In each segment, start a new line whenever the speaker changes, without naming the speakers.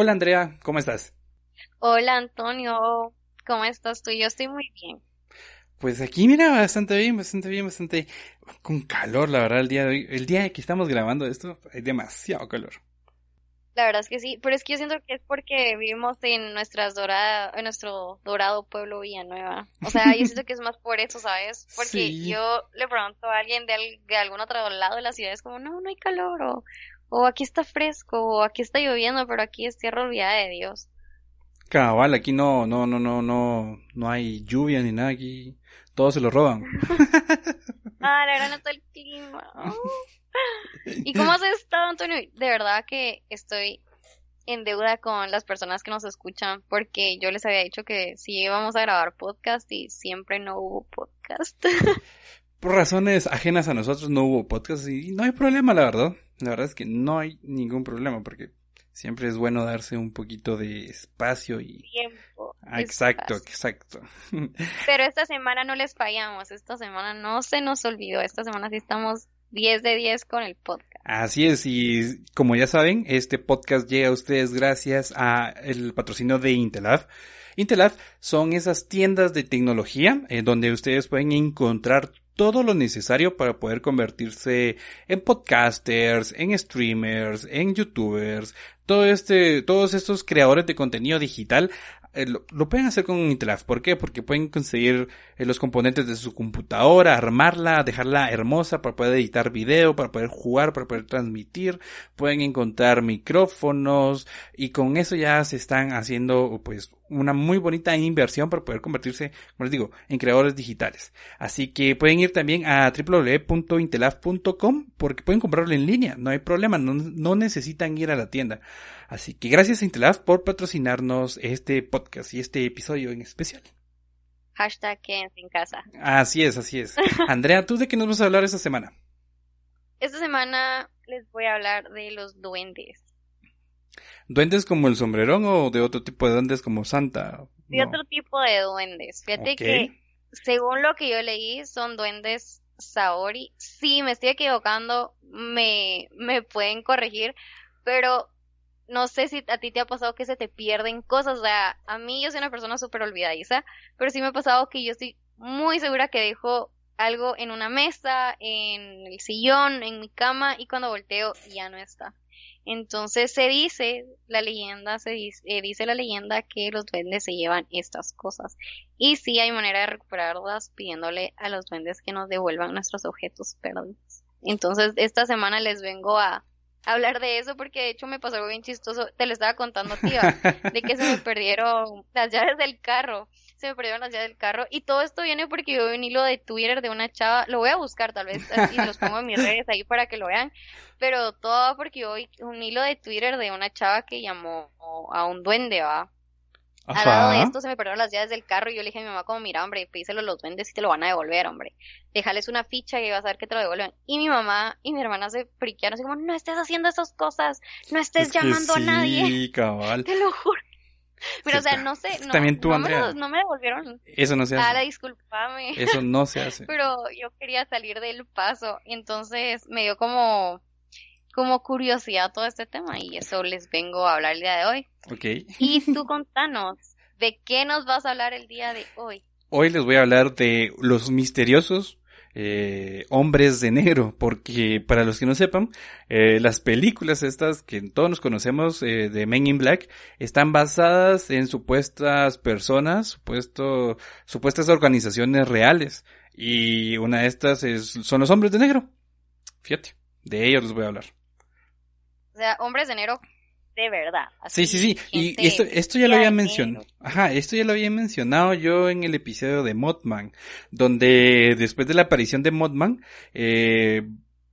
Hola Andrea, ¿cómo estás?
Hola Antonio, ¿cómo estás tú? Yo estoy muy bien.
Pues aquí mira, bastante bien, bastante bien, bastante con calor, la verdad, el día de hoy. El día que estamos grabando esto, hay demasiado calor.
La verdad es que sí, pero es que yo siento que es porque vivimos en nuestras dorada, en nuestro dorado pueblo Villanueva. O sea, yo siento que es más por eso, ¿sabes? Porque yo le pregunto a alguien de, de algún otro lado de la ciudad, es como, no, no hay calor, o, o aquí está fresco, o aquí está lloviendo, pero aquí es tierra olvidada de Dios.
Cabal, aquí no, no, no, no, no, no hay lluvia ni nada aquí. Todos se lo roban.
ah, la no está el clima. ¿Y cómo has estado, Antonio? De verdad que estoy en deuda con las personas que nos escuchan porque yo les había dicho que sí íbamos a grabar podcast y siempre no hubo podcast.
Por razones ajenas a nosotros no hubo podcast y no hay problema, la verdad. La verdad es que no hay ningún problema porque siempre es bueno darse un poquito de espacio y
tiempo.
Ah, exacto, exacto.
Pero esta semana no les fallamos, esta semana no se nos olvidó, esta semana sí estamos 10 de 10 con el podcast.
Así es, y como ya saben, este podcast llega a ustedes gracias a el patrocinio de Intelab. Intelab son esas tiendas de tecnología eh, donde ustedes pueden encontrar todo lo necesario para poder convertirse en podcasters, en streamers, en youtubers, todo este, todos estos creadores de contenido digital eh, lo, pueden hacer con Intelaf. ¿Por qué? Porque pueden conseguir eh, los componentes de su computadora, armarla, dejarla hermosa para poder editar video, para poder jugar, para poder transmitir. Pueden encontrar micrófonos y con eso ya se están haciendo pues una muy bonita inversión para poder convertirse, como les digo, en creadores digitales. Así que pueden ir también a www.intelaf.com porque pueden comprarlo en línea, no hay problema, no, no necesitan ir a la tienda. Así que gracias a Intelab por patrocinarnos este podcast y este episodio en especial.
Hashtag quédense en casa.
Así es, así es. Andrea, ¿tú de qué nos vas a hablar esta semana?
Esta semana les voy a hablar de los duendes.
¿Duendes como el sombrerón o de otro tipo de duendes como Santa?
De otro tipo de duendes. Fíjate que, según lo que yo leí, son duendes Saori. Si me estoy equivocando, me, me pueden corregir, pero no sé si a ti te ha pasado que se te pierden cosas, o sea, a mí yo soy una persona súper olvidadiza, pero sí me ha pasado que yo estoy muy segura que dejo algo en una mesa, en el sillón, en mi cama, y cuando volteo ya no está. Entonces se dice, la leyenda, se dice, eh, dice la leyenda que los duendes se llevan estas cosas. Y sí hay manera de recuperarlas pidiéndole a los duendes que nos devuelvan nuestros objetos perdidos. Entonces esta semana les vengo a hablar de eso porque de hecho me pasó algo bien chistoso. Te lo estaba contando, tía, de que se me perdieron las llaves del carro. Se me perdieron las llaves del carro. Y todo esto viene porque yo vi un hilo de Twitter de una chava. Lo voy a buscar tal vez y los pongo en mis redes ahí para que lo vean. Pero todo porque yo vi un hilo de Twitter de una chava que llamó a un duende, va. Al lado de esto se me perdieron las llaves del carro y yo le dije a mi mamá como, mira, hombre, píselo los duendes y te lo van a devolver, hombre. Déjales una ficha y vas a ver que te lo devuelven. Y mi mamá y mi hermana se friquearon así como, no estés haciendo esas cosas, no estés llamando a nadie.
cabal.
Te lo juro. Pero, o sea, no sé, no, también tú, Andrea, no me devolvieron.
Eso no se hace.
Ah, discúlpame.
Eso no se hace.
Pero yo quería salir del paso, entonces me dio como como curiosidad todo este tema y eso les vengo a hablar el día de hoy.
Ok.
Y tú contanos, ¿de qué nos vas a hablar el día de hoy?
Hoy les voy a hablar de los misteriosos eh, hombres de negro, porque para los que no sepan, eh, las películas estas que todos nos conocemos eh, de Men in Black están basadas en supuestas personas, supuesto, supuestas organizaciones reales. Y una de estas es, son los hombres de negro. Fíjate, de ellos les voy a hablar.
O sea, hombres de negro de verdad.
sí, sí, sí. Y esto, esto ya lo había mencionado. Ajá, esto ya lo había mencionado yo en el episodio de Mothman, donde después de la aparición de Mothman, eh,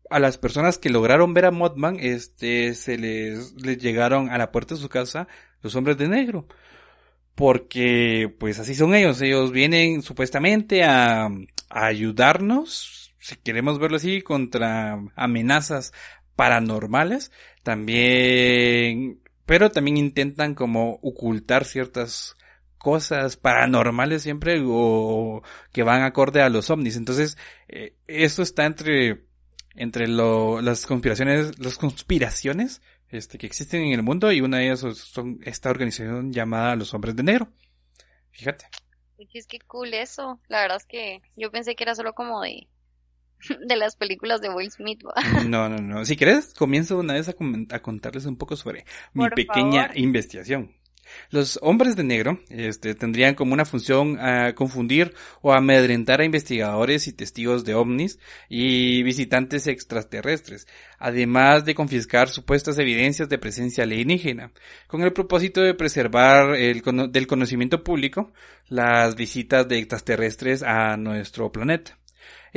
a las personas que lograron ver a Mothman, este, se les, les llegaron a la puerta de su casa los hombres de negro. Porque, pues así son ellos. Ellos vienen supuestamente a, a ayudarnos, si queremos verlo así, contra amenazas paranormales, también, pero también intentan como ocultar ciertas cosas paranormales siempre o que van acorde a los ovnis. Entonces, eh, eso está entre, entre lo, las conspiraciones, las conspiraciones este, que existen en el mundo y una de ellas son esta organización llamada Los Hombres de Negro. Fíjate.
Es que cool eso. La verdad es que yo pensé que era solo como de de las películas de Will Smith.
No, no, no. Si quieres, comienzo una vez a, contarles un poco sobre mi pequeña investigación. Los hombres de negro este, tendrían como una función a confundir o amedrentar a investigadores y testigos de ovnis y visitantes extraterrestres, además de confiscar supuestas evidencias de presencia alienígena, con el propósito de preservar el, del conocimiento público las visitas de extraterrestres a nuestro planeta.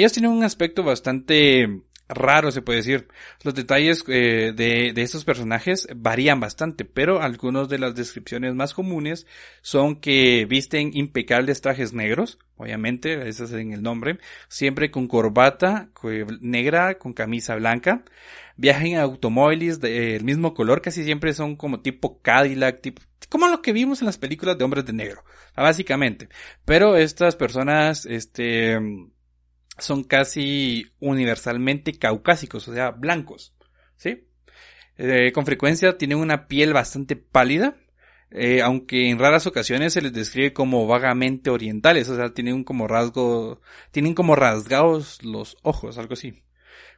Ellos tienen un aspecto bastante raro, se puede decir. Los detalles eh, de, de, estos personajes varían bastante, pero algunas de las descripciones más comunes son que visten impecables trajes negros, obviamente, ese es en el nombre, siempre con corbata negra, con camisa blanca, viajan en automóviles del mismo color, casi siempre son como tipo Cadillac, tipo, como lo que vimos en las películas de hombres de negro, básicamente. Pero estas personas, este, son casi universalmente caucásicos, o sea, blancos, ¿sí? Eh, con frecuencia tienen una piel bastante pálida, eh, aunque en raras ocasiones se les describe como vagamente orientales, o sea, tienen como rasgo, tienen como rasgados los ojos, algo así.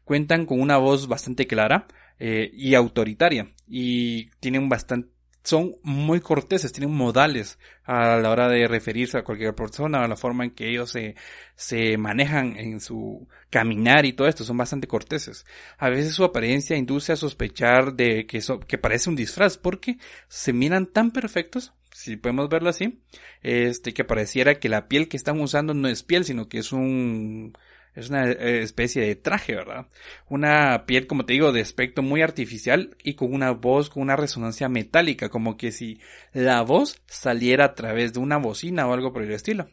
Cuentan con una voz bastante clara eh, y autoritaria y tienen bastante son muy corteses, tienen modales a la hora de referirse a cualquier persona, a la forma en que ellos se, se manejan en su caminar y todo esto, son bastante corteses. A veces su apariencia induce a sospechar de que, que parece un disfraz, porque se miran tan perfectos, si podemos verlo así, este, que pareciera que la piel que están usando no es piel, sino que es un, es una eh, especie de traje, ¿verdad? Una piel, como te digo, de aspecto muy artificial y con una voz, con una resonancia metálica, como que si la voz saliera a través de una bocina o algo por el estilo.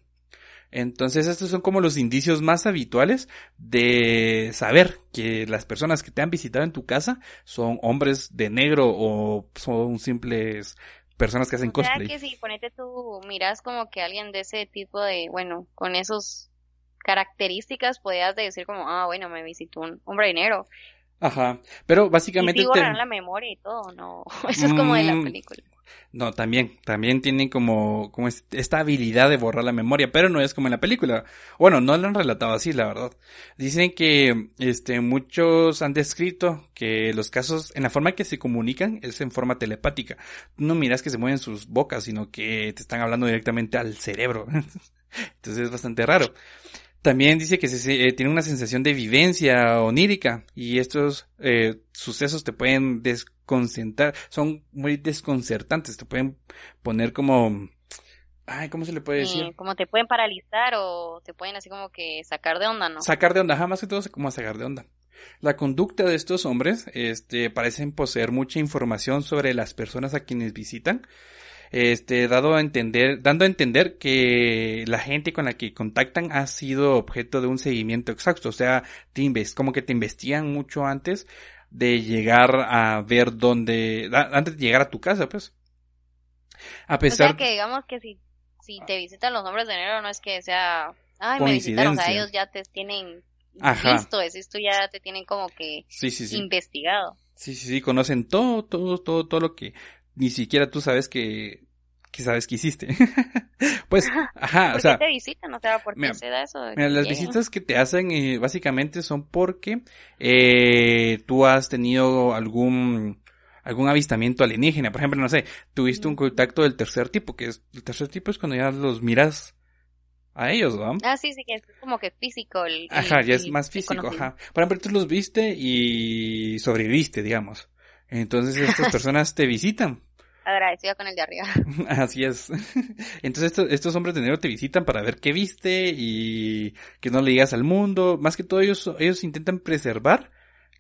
Entonces estos son como los indicios más habituales de saber que las personas que te han visitado en tu casa son hombres de negro o son simples personas que hacen o sea cosplay.
que si ponete tú miras como que alguien de ese tipo de, bueno, con esos características podías decir como, ah, bueno, me visitó un hombre dinero.
Ajá, pero básicamente...
Y borrar la memoria y todo, no, eso es como de la mm, película.
No, también, también tienen como, como esta habilidad de borrar la memoria, pero no es como en la película. Bueno, no lo han relatado así, la verdad. Dicen que, este, muchos han descrito que los casos, en la forma que se comunican, es en forma telepática. No miras que se mueven sus bocas, sino que te están hablando directamente al cerebro. Entonces es bastante raro. También dice que se, eh, tiene una sensación de vivencia onírica y estos eh, sucesos te pueden desconcentrar, son muy desconcertantes, te pueden poner como... Ay, ¿cómo se le puede decir?
como te pueden paralizar o te pueden así como que sacar de onda, ¿no?
Sacar de onda, jamás que todo como sacar de onda. La conducta de estos hombres, este, parecen poseer mucha información sobre las personas a quienes visitan este, dado a entender, dando a entender que la gente con la que contactan ha sido objeto de un seguimiento exacto, o sea, te como que te investigan mucho antes de llegar a ver dónde, antes de llegar a tu casa, pues.
A pesar. O sea que digamos que si, si te visitan los hombres de enero, no es que sea, ay, me visitaron, o sea, ellos ya te tienen visto, es esto ya te tienen como que investigado.
Sí, sí, sí, conocen todo, todo, todo, todo lo que ni siquiera tú sabes que, que sabes que hiciste. pues, ajá, o sea.
te visitan? O sea, ¿por qué se da eso?
Mira, las visitas que te hacen eh, básicamente son porque eh, tú has tenido algún algún avistamiento alienígena. Por ejemplo, no sé, tuviste un contacto del tercer tipo, que es, el tercer tipo es cuando ya los miras a ellos, ¿no?
Ah, sí, sí, que es como que físico. El,
ajá, ya es más físico, ajá. Por ejemplo, tú los viste y sobreviviste, digamos. Entonces estas personas te visitan.
Agradecida con el de arriba.
Así es. Entonces estos, estos, hombres de negro te visitan para ver qué viste y que no le digas al mundo. Más que todo ellos, ellos intentan preservar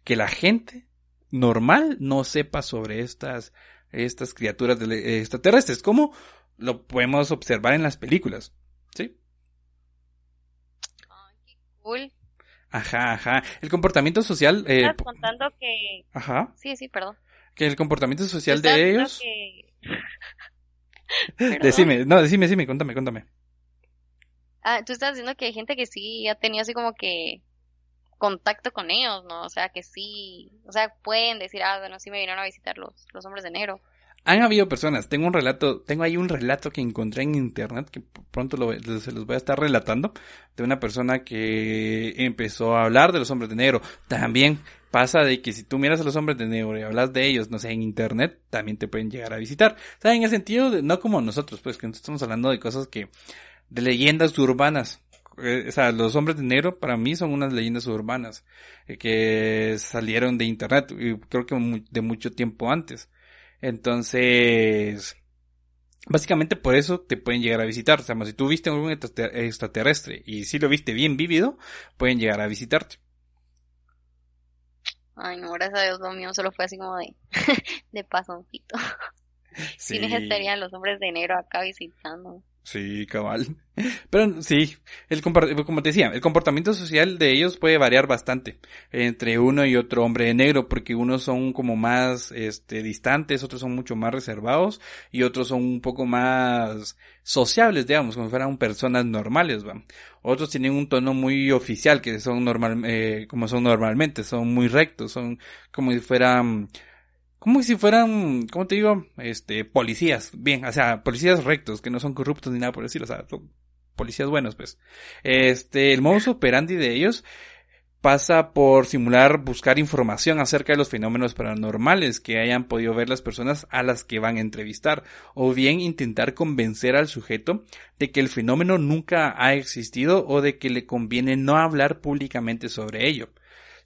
que la gente normal no sepa sobre estas, estas criaturas extraterrestres, como lo podemos observar en las películas. ¿Sí?
Ay, qué cool.
Ajá, ajá. El comportamiento social.
Eh, Estás contando que.
Ajá.
Sí, sí, perdón.
Que el comportamiento social de ellos. decime, no, decime, decime, contame, contame.
Ah, tú estás diciendo que hay gente que sí ha tenido así como que contacto con ellos, ¿no? O sea, que sí, o sea, pueden decir, ah, bueno, sí me vinieron a visitar los, los hombres de negro.
Han habido personas, tengo un relato, tengo ahí un relato que encontré en internet que pronto lo, se los voy a estar relatando, de una persona que empezó a hablar de los hombres de negro. También pasa de que si tú miras a los hombres de negro y hablas de ellos, no sé, en internet, también te pueden llegar a visitar. O sea, en el sentido de, no como nosotros, pues que estamos hablando de cosas que, de leyendas urbanas. Eh, o sea, los hombres de negro para mí son unas leyendas urbanas eh, que salieron de internet y creo que de mucho tiempo antes. Entonces, básicamente por eso te pueden llegar a visitar. O sea, si tú viste un extraterrestre y si lo viste bien vívido, pueden llegar a visitarte.
Ay, no, gracias a Dios lo mío solo fue así como de, de pasoncito. Sí. estarían los hombres de negro acá visitando.
Sí, cabal. Pero sí, el como te decía, el comportamiento social de ellos puede variar bastante entre uno y otro hombre negro, porque unos son como más este distantes, otros son mucho más reservados y otros son un poco más sociables, digamos, como si fueran personas normales, ¿va? Otros tienen un tono muy oficial, que son normal, eh, como son normalmente, son muy rectos, son como si fueran como si fueran, ¿cómo te digo? Este, policías, bien, o sea, policías rectos, que no son corruptos ni nada por decirlo, o sea, policías buenos, pues. Este, el modus operandi de ellos pasa por simular buscar información acerca de los fenómenos paranormales que hayan podido ver las personas a las que van a entrevistar, o bien intentar convencer al sujeto de que el fenómeno nunca ha existido o de que le conviene no hablar públicamente sobre ello.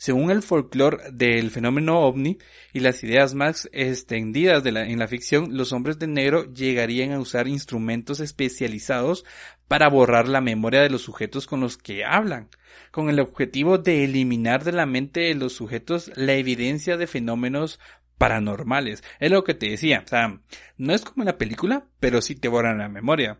Según el folclore del fenómeno ovni y las ideas más extendidas en la ficción, los hombres de negro llegarían a usar instrumentos especializados para borrar la memoria de los sujetos con los que hablan, con el objetivo de eliminar de la mente de los sujetos la evidencia de fenómenos paranormales. Es lo que te decía, o sea, no es como en la película, pero sí te borran la memoria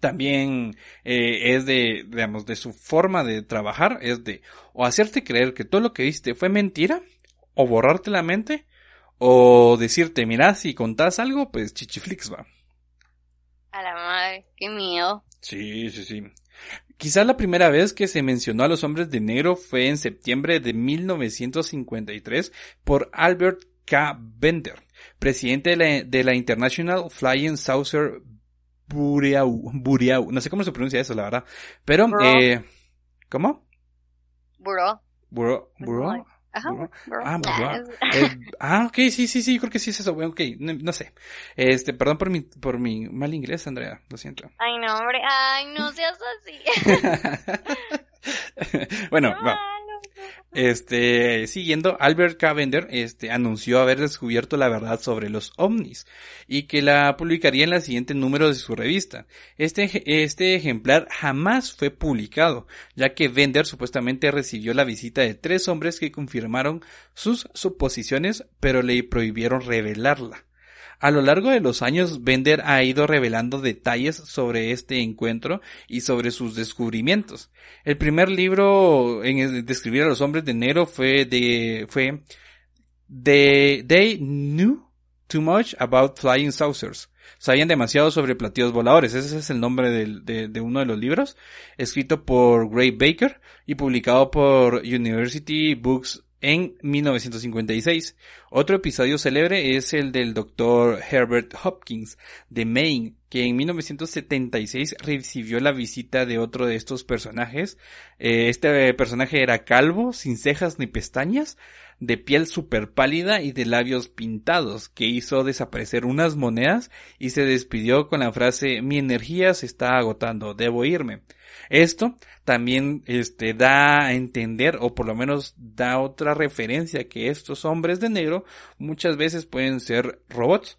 también eh, es de, digamos, de su forma de trabajar, es de o hacerte creer que todo lo que viste fue mentira, o borrarte la mente, o decirte, mira, si contás algo, pues chichiflix va.
A la madre, qué miedo.
Sí, sí, sí. Quizás la primera vez que se mencionó a los hombres de negro fue en septiembre de 1953 por Albert K. Bender, presidente de la, de la International Flying Saucer Buriau, Buriau, no sé cómo se pronuncia eso, la verdad. Pero, eh, ¿cómo?
Buro.
Buro, buro. Ajá, Ah, eh, ah, ok, sí, sí, sí, creo que sí es eso, ok, no, sé. Este, perdón por mi, por mi mal inglés, Andrea, lo siento.
Ay, no, hombre, ay, no seas así.
bueno, va. Este, siguiendo, Albert Cavender, este, anunció haber descubierto la verdad sobre los ovnis y que la publicaría en el siguiente número de su revista. Este, este ejemplar jamás fue publicado, ya que Bender supuestamente recibió la visita de tres hombres que confirmaron sus suposiciones, pero le prohibieron revelarla. A lo largo de los años, Bender ha ido revelando detalles sobre este encuentro y sobre sus descubrimientos. El primer libro en describir a los hombres de enero fue de, fue de, They Knew Too Much About Flying Saucers. Sabían demasiado sobre platillos voladores. Ese es el nombre de, de uno de los libros, escrito por Gray Baker y publicado por University Books en 1956. Otro episodio célebre es el del doctor Herbert Hopkins de Maine, que en 1976 recibió la visita de otro de estos personajes. Eh, este personaje era calvo, sin cejas ni pestañas, de piel super pálida y de labios pintados, que hizo desaparecer unas monedas y se despidió con la frase mi energía se está agotando, debo irme. Esto también este, da a entender, o por lo menos da otra referencia, que estos hombres de negro muchas veces pueden ser robots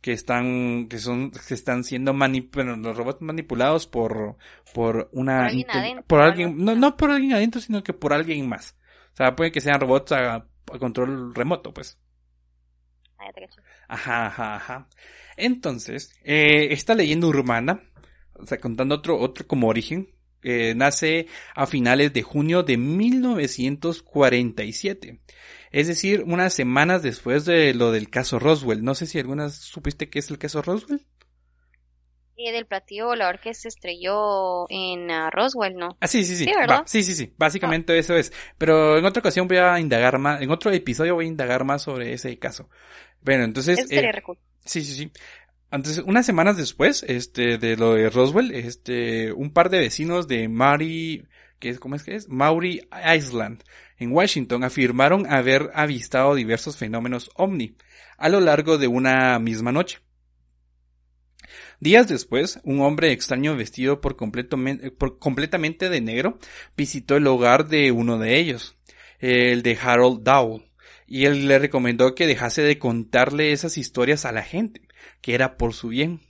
que están que son que están siendo manipulados los robots manipulados por por una por alguien, no no por alguien adentro sino que por alguien más. O sea puede que sean robots a, control remoto pues.
Ah,
ajá ajá ajá. Entonces eh, esta leyenda urbana o sea, contando otro, otro como origen, eh, nace a finales de junio de 1947. Es decir, unas semanas después de lo del caso Roswell. No sé si algunas supiste qué es el caso Roswell.
eh, del platillo volador que se estrelló en uh, Roswell, ¿no?
Ah, sí, sí, sí. Sí, sí, sí, Básicamente eso es. Pero en otra ocasión voy a indagar más, en otro episodio voy a indagar más sobre ese caso. Bueno, entonces... Eh, sí, sí, sí. Entonces, unas semanas después, este, de lo de Roswell, este, un par de vecinos de Maury, ¿qué es, cómo es que es? Maury Island, en Washington, afirmaron haber avistado diversos fenómenos ovni a lo largo de una misma noche. Días después, un hombre extraño vestido por, por completamente de negro visitó el hogar de uno de ellos, el de Harold Dowell, y él le recomendó que dejase de contarle esas historias a la gente, que era por su bien.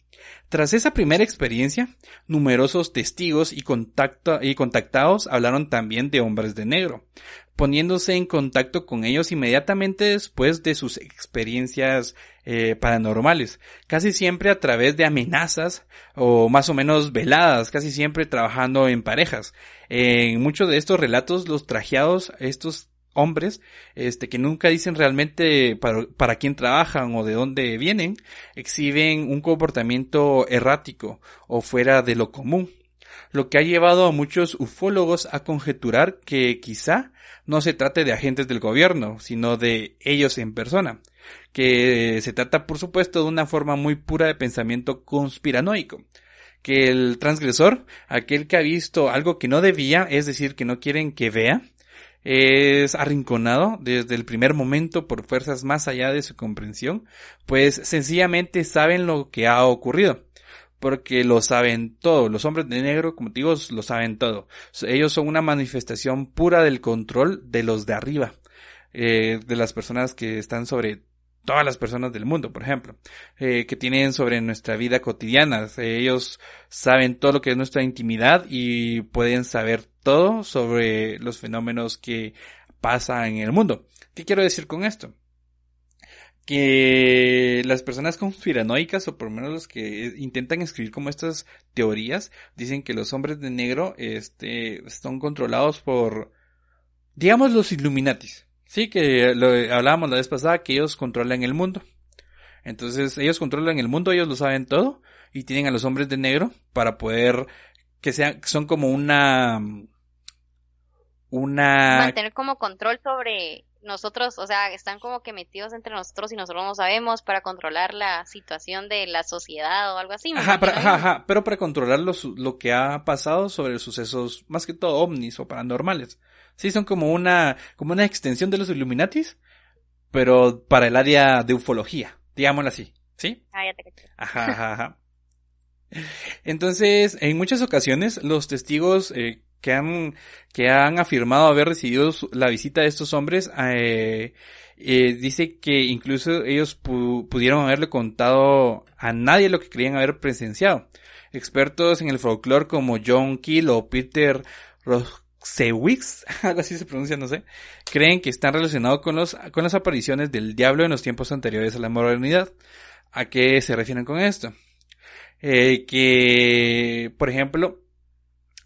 Tras esa primera experiencia, numerosos testigos y, y contactados hablaron también de hombres de negro, poniéndose en contacto con ellos inmediatamente después de sus experiencias eh, paranormales, casi siempre a través de amenazas o más o menos veladas, casi siempre trabajando en parejas. En muchos de estos relatos los trajeados, estos hombres, este, que nunca dicen realmente para, para, quién trabajan o de dónde vienen, exhiben un comportamiento errático o fuera de lo común. Lo que ha llevado a muchos ufólogos a conjeturar que quizá no se trate de agentes del gobierno, sino de ellos en persona, que se trata por supuesto de una forma muy pura de pensamiento conspiranoico, que el transgresor, aquel que ha visto algo que no debía, es decir, que no quieren que vea, es arrinconado desde el primer momento por fuerzas más allá de su comprensión, pues sencillamente saben lo que ha ocurrido porque lo saben todo. Los hombres de negro, como digo, lo saben todo. Ellos son una manifestación pura del control de los de arriba, eh, de las personas que están sobre todas las personas del mundo, por ejemplo, eh, que tienen sobre nuestra vida cotidiana. ellos saben todo lo que es nuestra intimidad y pueden saber todo sobre los fenómenos que pasan en el mundo. ¿Qué quiero decir con esto? que las personas conspiranoicas, o por lo menos los que intentan escribir como estas teorías, dicen que los hombres de negro, este, son controlados por, digamos, los Illuminatis. Sí, que lo hablábamos la vez pasada, que ellos controlan el mundo. Entonces, ellos controlan el mundo, ellos lo saben todo, y tienen a los hombres de negro para poder, que sean, son como una, una...
Mantener como control sobre nosotros, o sea, están como que metidos entre nosotros y nosotros no sabemos para controlar la situación de la sociedad o algo así.
Ajá, ajá, pero para controlar lo, lo que ha pasado sobre sucesos, más que todo ovnis o paranormales. Sí, son como una, como una extensión de los Illuminatis, pero para el área de ufología, digámoslo así, ¿sí?
Ah, ya te
Ajá, ajá, ajá. Entonces, en muchas ocasiones, los testigos eh, que han, que han afirmado haber recibido la visita de estos hombres, eh, eh, dice que incluso ellos pudieron haberle contado a nadie lo que creían haber presenciado. Expertos en el folclore como John Keel o Peter Rosewicz, algo así se pronuncia, no sé, creen que están relacionados con los, con las apariciones del diablo en los tiempos anteriores a la modernidad. ¿A qué se refieren con esto? Eh, que, por ejemplo,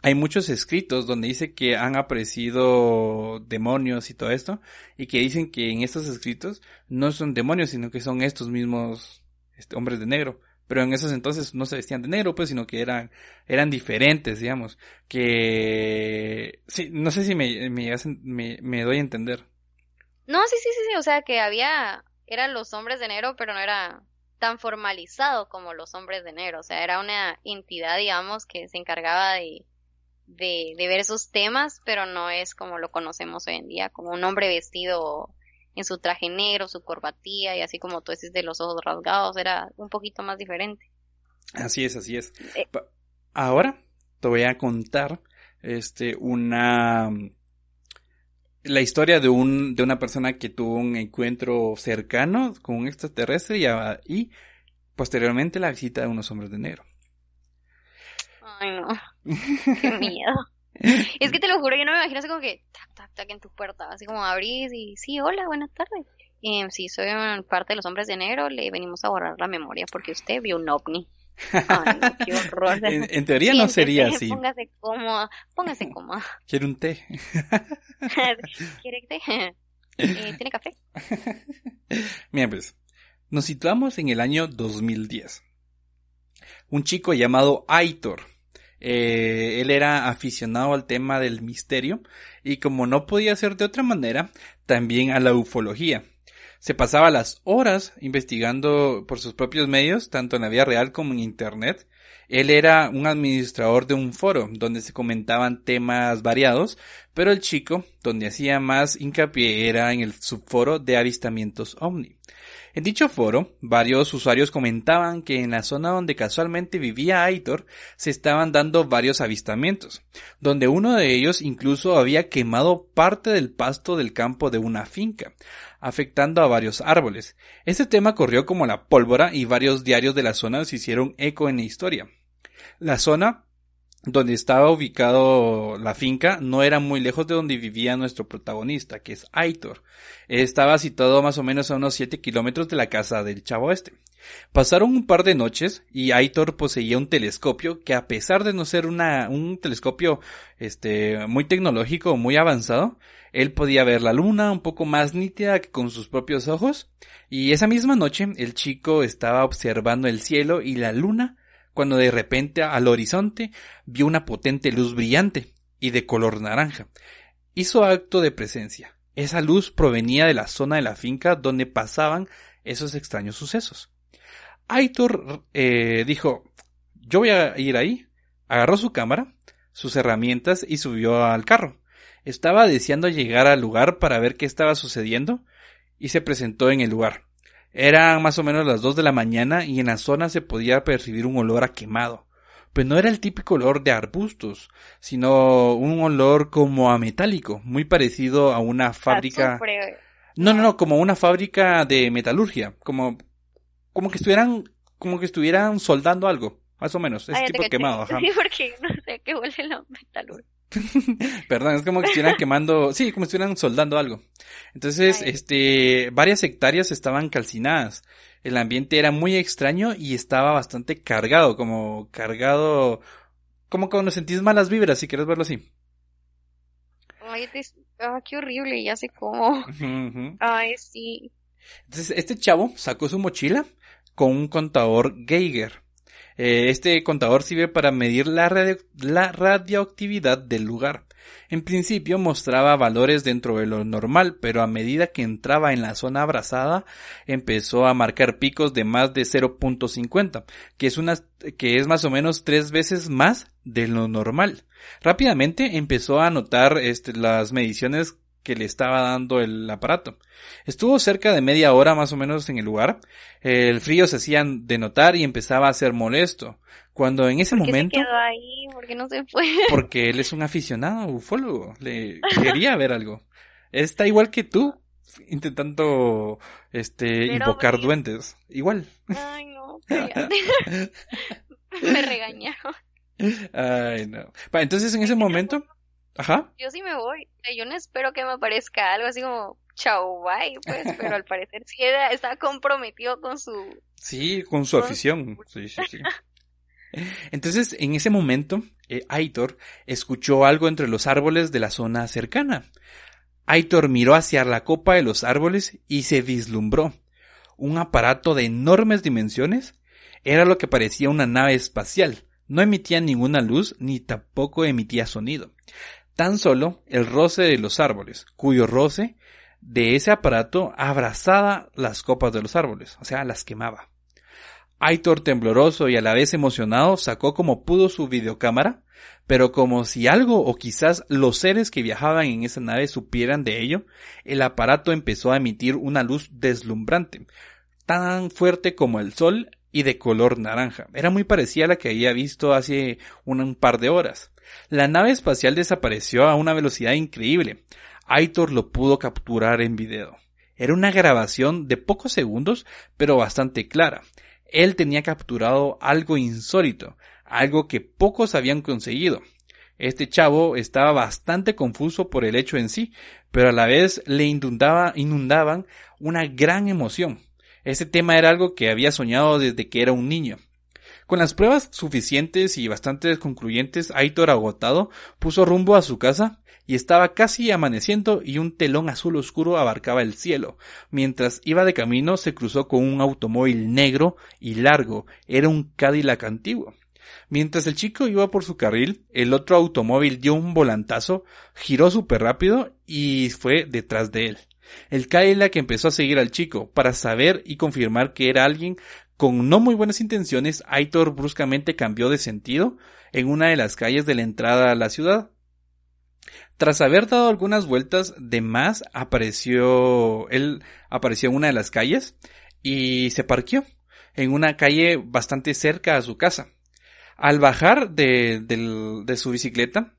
hay muchos escritos donde dice que han aparecido demonios y todo esto, y que dicen que en estos escritos no son demonios, sino que son estos mismos este, hombres de negro. Pero en esos entonces no se vestían de negro, pues, sino que eran, eran diferentes, digamos. Que, sí, no sé si me, me, me doy a entender.
No, sí, sí, sí, sí, o sea que había, eran los hombres de negro, pero no era tan formalizado como los hombres de negro, o sea, era una entidad, digamos, que se encargaba de, de, ver esos temas, pero no es como lo conocemos hoy en día, como un hombre vestido en su traje negro, su corbatía y así como tú dices de los ojos rasgados, era un poquito más diferente.
Así es, así es. Eh. Ahora te voy a contar este una la historia de un de una persona que tuvo un encuentro cercano con un extraterrestre y, y posteriormente la visita de unos hombres de negro.
Ay, no. Qué miedo. Es que te lo juro, yo no me imagino así como que tac, tac, tac en tu puerta, así como abrís y sí, hola, buenas tardes. Eh, sí, soy parte de los hombres de negro, le venimos a borrar la memoria porque usted vio un ovni. Ay, no, qué horror.
en, teoría no sería así.
Póngase cómoda, póngase cómoda.
¿Quiere un té?
¿Quiere té? Eh, ¿Tiene café?
Mira, pues, nos situamos en el año 2010 un chico llamado Aitor. Eh, él era aficionado al tema del misterio y como no podía ser de otra manera, también a la ufología. Se pasaba las horas investigando por sus propios medios, tanto en la vida real como en Internet. Él era un administrador de un foro donde se comentaban temas variados, pero el chico, donde hacía más hincapié era en el subforo de avistamientos ovni. En dicho foro, varios usuarios comentaban que en la zona donde casualmente vivía Aitor se estaban dando varios avistamientos, donde uno de ellos incluso había quemado parte del pasto del campo de una finca, afectando a varios árboles. Este tema corrió como la pólvora y varios diarios de la zona se hicieron eco en la historia. La zona donde estaba ubicado la finca no era muy lejos de donde vivía nuestro protagonista, que es Aitor. Estaba situado más o menos a unos 7 kilómetros de la casa del chavo este. Pasaron un par de noches y Aitor poseía un telescopio que a pesar de no ser una, un telescopio este, muy tecnológico, muy avanzado, él podía ver la luna un poco más nítida que con sus propios ojos. Y esa misma noche el chico estaba observando el cielo y la luna cuando de repente al horizonte vio una potente luz brillante y de color naranja. Hizo acto de presencia. Esa luz provenía de la zona de la finca donde pasaban esos extraños sucesos. Aitor eh, dijo, yo voy a ir ahí. Agarró su cámara, sus herramientas y subió al carro. Estaba deseando llegar al lugar para ver qué estaba sucediendo y se presentó en el lugar. Eran más o menos las dos de la mañana y en la zona se podía percibir un olor a quemado. Pues no era el típico olor de arbustos, sino un olor como a metálico, muy parecido a una fábrica. No, no, no, como una fábrica de metalurgia, como, como que estuvieran, como que estuvieran soldando algo, más o menos, es tipo quemado, ajá.
Sí, porque no sé qué huele la metalurgia.
Perdón, es como que estuvieran quemando, sí, como si estuvieran soldando algo. Entonces, este, varias hectáreas estaban calcinadas. El ambiente era muy extraño y estaba bastante cargado, como cargado, como cuando sentís malas vibras, si quieres verlo así.
Ay, ah, qué horrible, ya sé cómo. Ay, sí.
Entonces, este chavo sacó su mochila con un contador Geiger eh, este contador sirve para medir la, radioactividad del lugar. En principio mostraba valores dentro de lo normal, pero a medida que entraba en la zona abrazada empezó a marcar picos de más de 0.50, que es que es más o menos tres veces más de lo normal. Rápidamente empezó a notar este, las mediciones que le estaba dando el aparato. Estuvo cerca de media hora más o menos en el lugar. El frío se hacía de notar y empezaba a ser molesto. Cuando en ese momento...
Se quedó ahí? ¿Por qué no se fue?
Porque él es un aficionado ufólogo. Le quería ver algo. Está igual que tú, intentando este invocar duendes. Igual.
Ay, no. Me regañaron.
Ay, no. Entonces en ese momento Ajá.
Yo sí me voy. Yo no espero que me aparezca algo así como chau, bye, pues, pero al parecer sí está comprometido con su...
Sí, con su afición. Sí, sí, sí. Entonces, en ese momento, eh, Aitor escuchó algo entre los árboles de la zona cercana. Aitor miró hacia la copa de los árboles y se vislumbró. Un aparato de enormes dimensiones era lo que parecía una nave espacial. No emitía ninguna luz ni tampoco emitía sonido tan solo el roce de los árboles, cuyo roce de ese aparato abrazaba las copas de los árboles, o sea, las quemaba. Aitor, tembloroso y a la vez emocionado, sacó como pudo su videocámara, pero como si algo o quizás los seres que viajaban en esa nave supieran de ello, el aparato empezó a emitir una luz deslumbrante, tan fuerte como el sol y de color naranja. Era muy parecida a la que había visto hace un par de horas. La nave espacial desapareció a una velocidad increíble. Aitor lo pudo capturar en video. Era una grabación de pocos segundos, pero bastante clara. Él tenía capturado algo insólito, algo que pocos habían conseguido. Este chavo estaba bastante confuso por el hecho en sí, pero a la vez le inundaba, inundaban una gran emoción. Ese tema era algo que había soñado desde que era un niño. Con las pruebas suficientes y bastante concluyentes, Aitor agotado puso rumbo a su casa y estaba casi amaneciendo y un telón azul oscuro abarcaba el cielo. Mientras iba de camino se cruzó con un automóvil negro y largo. Era un Cadillac antiguo. Mientras el chico iba por su carril, el otro automóvil dio un volantazo, giró súper rápido y fue detrás de él. El Cadillac empezó a seguir al chico para saber y confirmar que era alguien con no muy buenas intenciones. Aitor bruscamente cambió de sentido en una de las calles de la entrada a la ciudad. Tras haber dado algunas vueltas de más, apareció, él apareció en una de las calles y se parqueó en una calle bastante cerca a su casa. Al bajar de, de su bicicleta,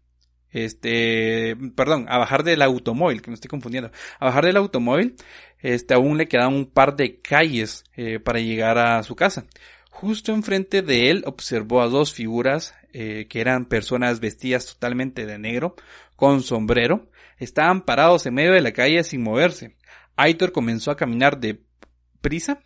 este, perdón, a bajar del automóvil, que me estoy confundiendo, a bajar del automóvil, este, aún le quedaban un par de calles eh, para llegar a su casa. Justo enfrente de él observó a dos figuras eh, que eran personas vestidas totalmente de negro, con sombrero, estaban parados en medio de la calle sin moverse. Aitor comenzó a caminar de prisa,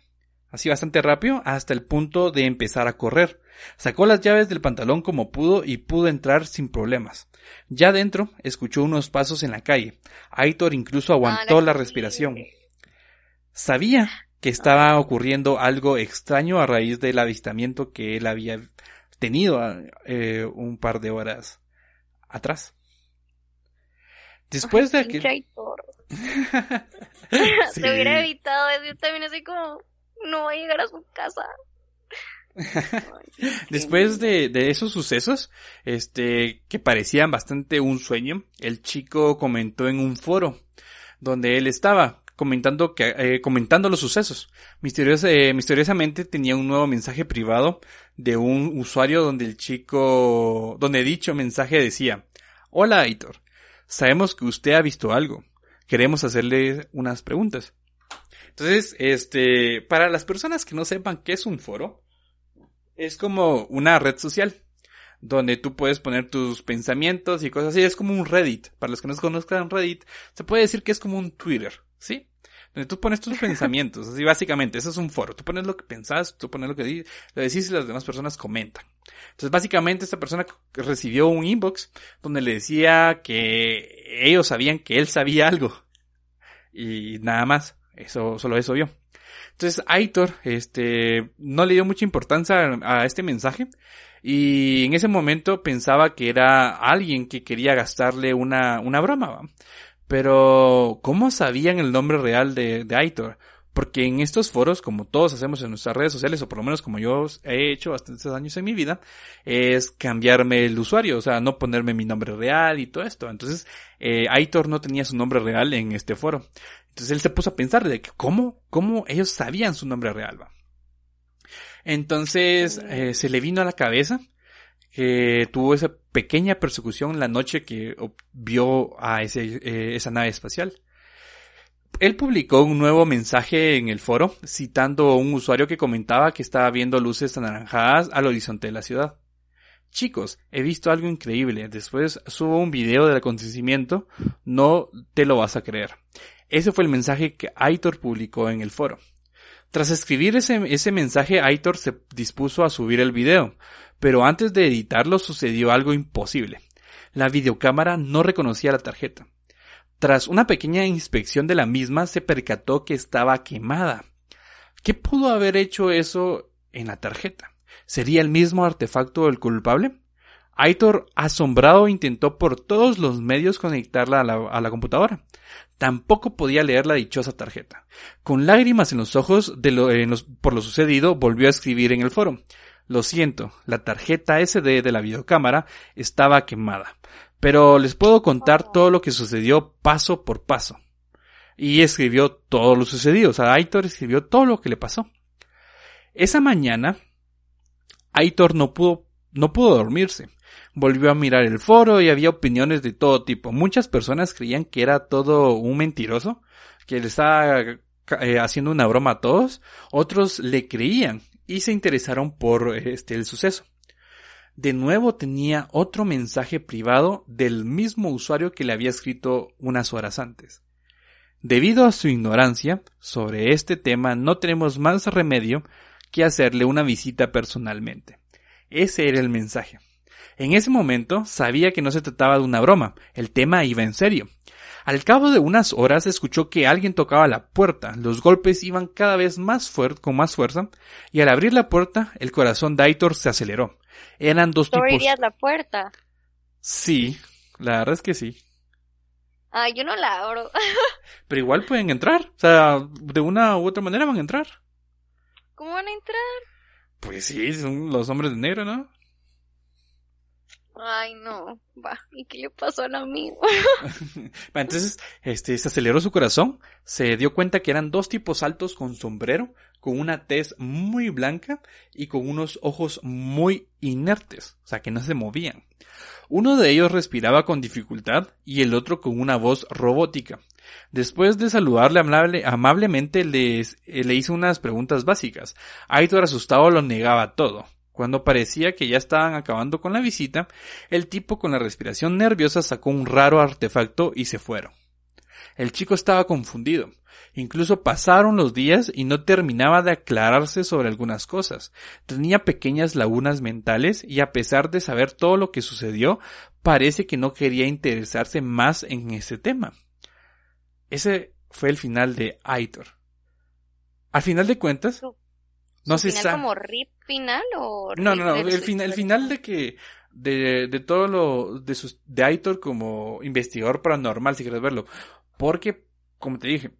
así bastante rápido, hasta el punto de empezar a correr. Sacó las llaves del pantalón como pudo y pudo entrar sin problemas. Ya dentro, escuchó unos pasos en la calle. Aitor incluso aguantó la respiración. Sabía que estaba ocurriendo algo extraño a raíz del avistamiento que él había tenido eh, un par de horas atrás. Después de aquel...
Se hubiera evitado yo también así como, no va a llegar a su casa.
Después de, de, esos sucesos, este, que parecían bastante un sueño, el chico comentó en un foro donde él estaba comentando que, eh, comentando los sucesos. Eh, misteriosamente tenía un nuevo mensaje privado de un usuario donde el chico, donde dicho mensaje decía, Hola Aitor, sabemos que usted ha visto algo. Queremos hacerle unas preguntas. Entonces, este, para las personas que no sepan qué es un foro, es como una red social donde tú puedes poner tus pensamientos y cosas así. Es como un Reddit. Para los que no conozcan Reddit, se puede decir que es como un Twitter, ¿sí? Donde tú pones tus pensamientos, así básicamente, eso es un foro. Tú pones lo que pensás, tú pones lo que lo decís y las demás personas comentan. Entonces, básicamente, esta persona recibió un inbox donde le decía que ellos sabían que él sabía algo. Y nada más. Eso, solo eso vio. Entonces, Aitor, este, no le dio mucha importancia a este mensaje. Y en ese momento pensaba que era alguien que quería gastarle una, una broma. Pero, ¿cómo sabían el nombre real de, de Aitor? Porque en estos foros, como todos hacemos en nuestras redes sociales, o por lo menos como yo he hecho bastantes años en mi vida, es cambiarme el usuario, o sea, no ponerme mi nombre real y todo esto. Entonces, eh, Aitor no tenía su nombre real en este foro. Entonces él se puso a pensar de que cómo, cómo ellos sabían su nombre real. Entonces, eh, se le vino a la cabeza que tuvo esa pequeña persecución la noche que vio a ese, eh, esa nave espacial. Él publicó un nuevo mensaje en el foro citando a un usuario que comentaba que estaba viendo luces anaranjadas al horizonte de la ciudad. Chicos, he visto algo increíble. Después subo un video del acontecimiento. No te lo vas a creer. Ese fue el mensaje que Aitor publicó en el foro. Tras escribir ese, ese mensaje, Aitor se dispuso a subir el video, pero antes de editarlo sucedió algo imposible. La videocámara no reconocía la tarjeta. Tras una pequeña inspección de la misma se percató que estaba quemada. ¿Qué pudo haber hecho eso en la tarjeta? ¿Sería el mismo artefacto el culpable? Aitor, asombrado, intentó por todos los medios conectarla a la, computadora. Tampoco podía leer la dichosa tarjeta. Con lágrimas en los ojos por lo sucedido, volvió a escribir en el foro. Lo siento, la tarjeta SD de la videocámara estaba quemada pero les puedo contar todo lo que sucedió paso por paso. Y escribió todo lo sucedido, o sea, Aitor escribió todo lo que le pasó. Esa mañana, Aitor no pudo, no pudo dormirse. Volvió a mirar el foro y había opiniones de todo tipo. Muchas personas creían que era todo un mentiroso, que le estaba eh, haciendo una broma a todos. Otros le creían y se interesaron por este el suceso de nuevo tenía otro mensaje privado del mismo usuario que le había escrito unas horas antes. Debido a su ignorancia sobre este tema, no tenemos más remedio que hacerle una visita personalmente. Ese era el mensaje. En ese momento sabía que no se trataba de una broma, el tema iba en serio. Al cabo de unas horas escuchó que alguien tocaba la puerta, los golpes iban cada vez más fuerte, con más fuerza, y al abrir la puerta, el corazón de Aitor se aceleró. Eran dos
¿Tú
tipos.
abrirías la puerta?
Sí, la verdad es que sí.
Ay, yo no la abro.
Pero igual pueden entrar, o sea, de una u otra manera van a entrar.
¿Cómo van a entrar?
Pues sí, son los hombres de negro, ¿no?
Ay, no. Va, ¿y qué le pasó al amigo?
Entonces, este, se aceleró su corazón, se dio cuenta que eran dos tipos altos con sombrero, con una tez muy blanca y con unos ojos muy inertes, o sea, que no se movían. Uno de ellos respiraba con dificultad y el otro con una voz robótica. Después de saludarle amable- amablemente, les- eh, le hizo unas preguntas básicas. Aitor asustado lo negaba todo. Cuando parecía que ya estaban acabando con la visita, el tipo con la respiración nerviosa sacó un raro artefacto y se fueron. El chico estaba confundido. Incluso pasaron los días y no terminaba de aclararse sobre algunas cosas. Tenía pequeñas lagunas mentales y a pesar de saber todo lo que sucedió, parece que no quería interesarse más en ese tema. Ese fue el final de Aitor. Al final de cuentas,
¿Su
se
final como rip final o
No,
rip
no, no,
de
el el final de que, de, de todo lo, de sus, de Aitor como investigador paranormal, si quieres verlo. Porque, como te dije,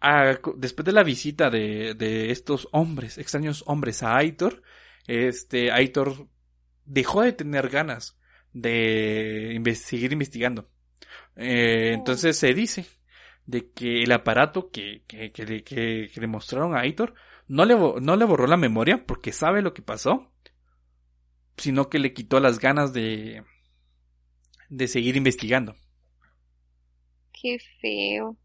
a- después de la visita de, de estos hombres, extraños hombres a Aitor, este, Aitor dejó de tener ganas de inves- seguir investigando. Eh,
Oh.
entonces se dice de que el aparato que, que, que, que- que le mostraron a Aitor no le, no le borró la memoria porque sabe lo que pasó, sino que le quitó las ganas de, de seguir investigando.
Qué feo.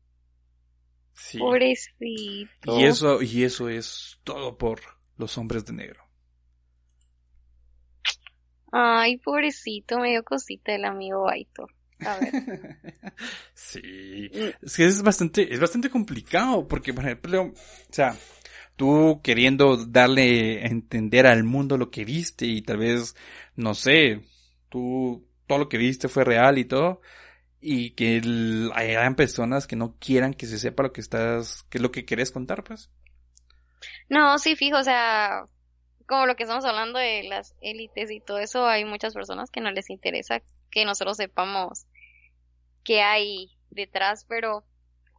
Sí.
Pobrecito.
Y eso, y eso es todo por los hombres de negro.
Ay, pobrecito, me dio cosita el amigo Baito. A ver.
sí.
Mm.
Es que es bastante, es bastante complicado, porque por ejemplo, o sea, tú queriendo darle a entender al mundo lo que viste y tal vez, no sé, tú, todo lo que viste fue real y todo, y que hayan personas que no quieran que se sepa lo que estás, que es lo que querés contar, pues.
No, sí, fijo, o sea, como lo que estamos hablando de las élites y todo eso, hay muchas personas que no les interesa que nosotros sepamos qué hay detrás, pero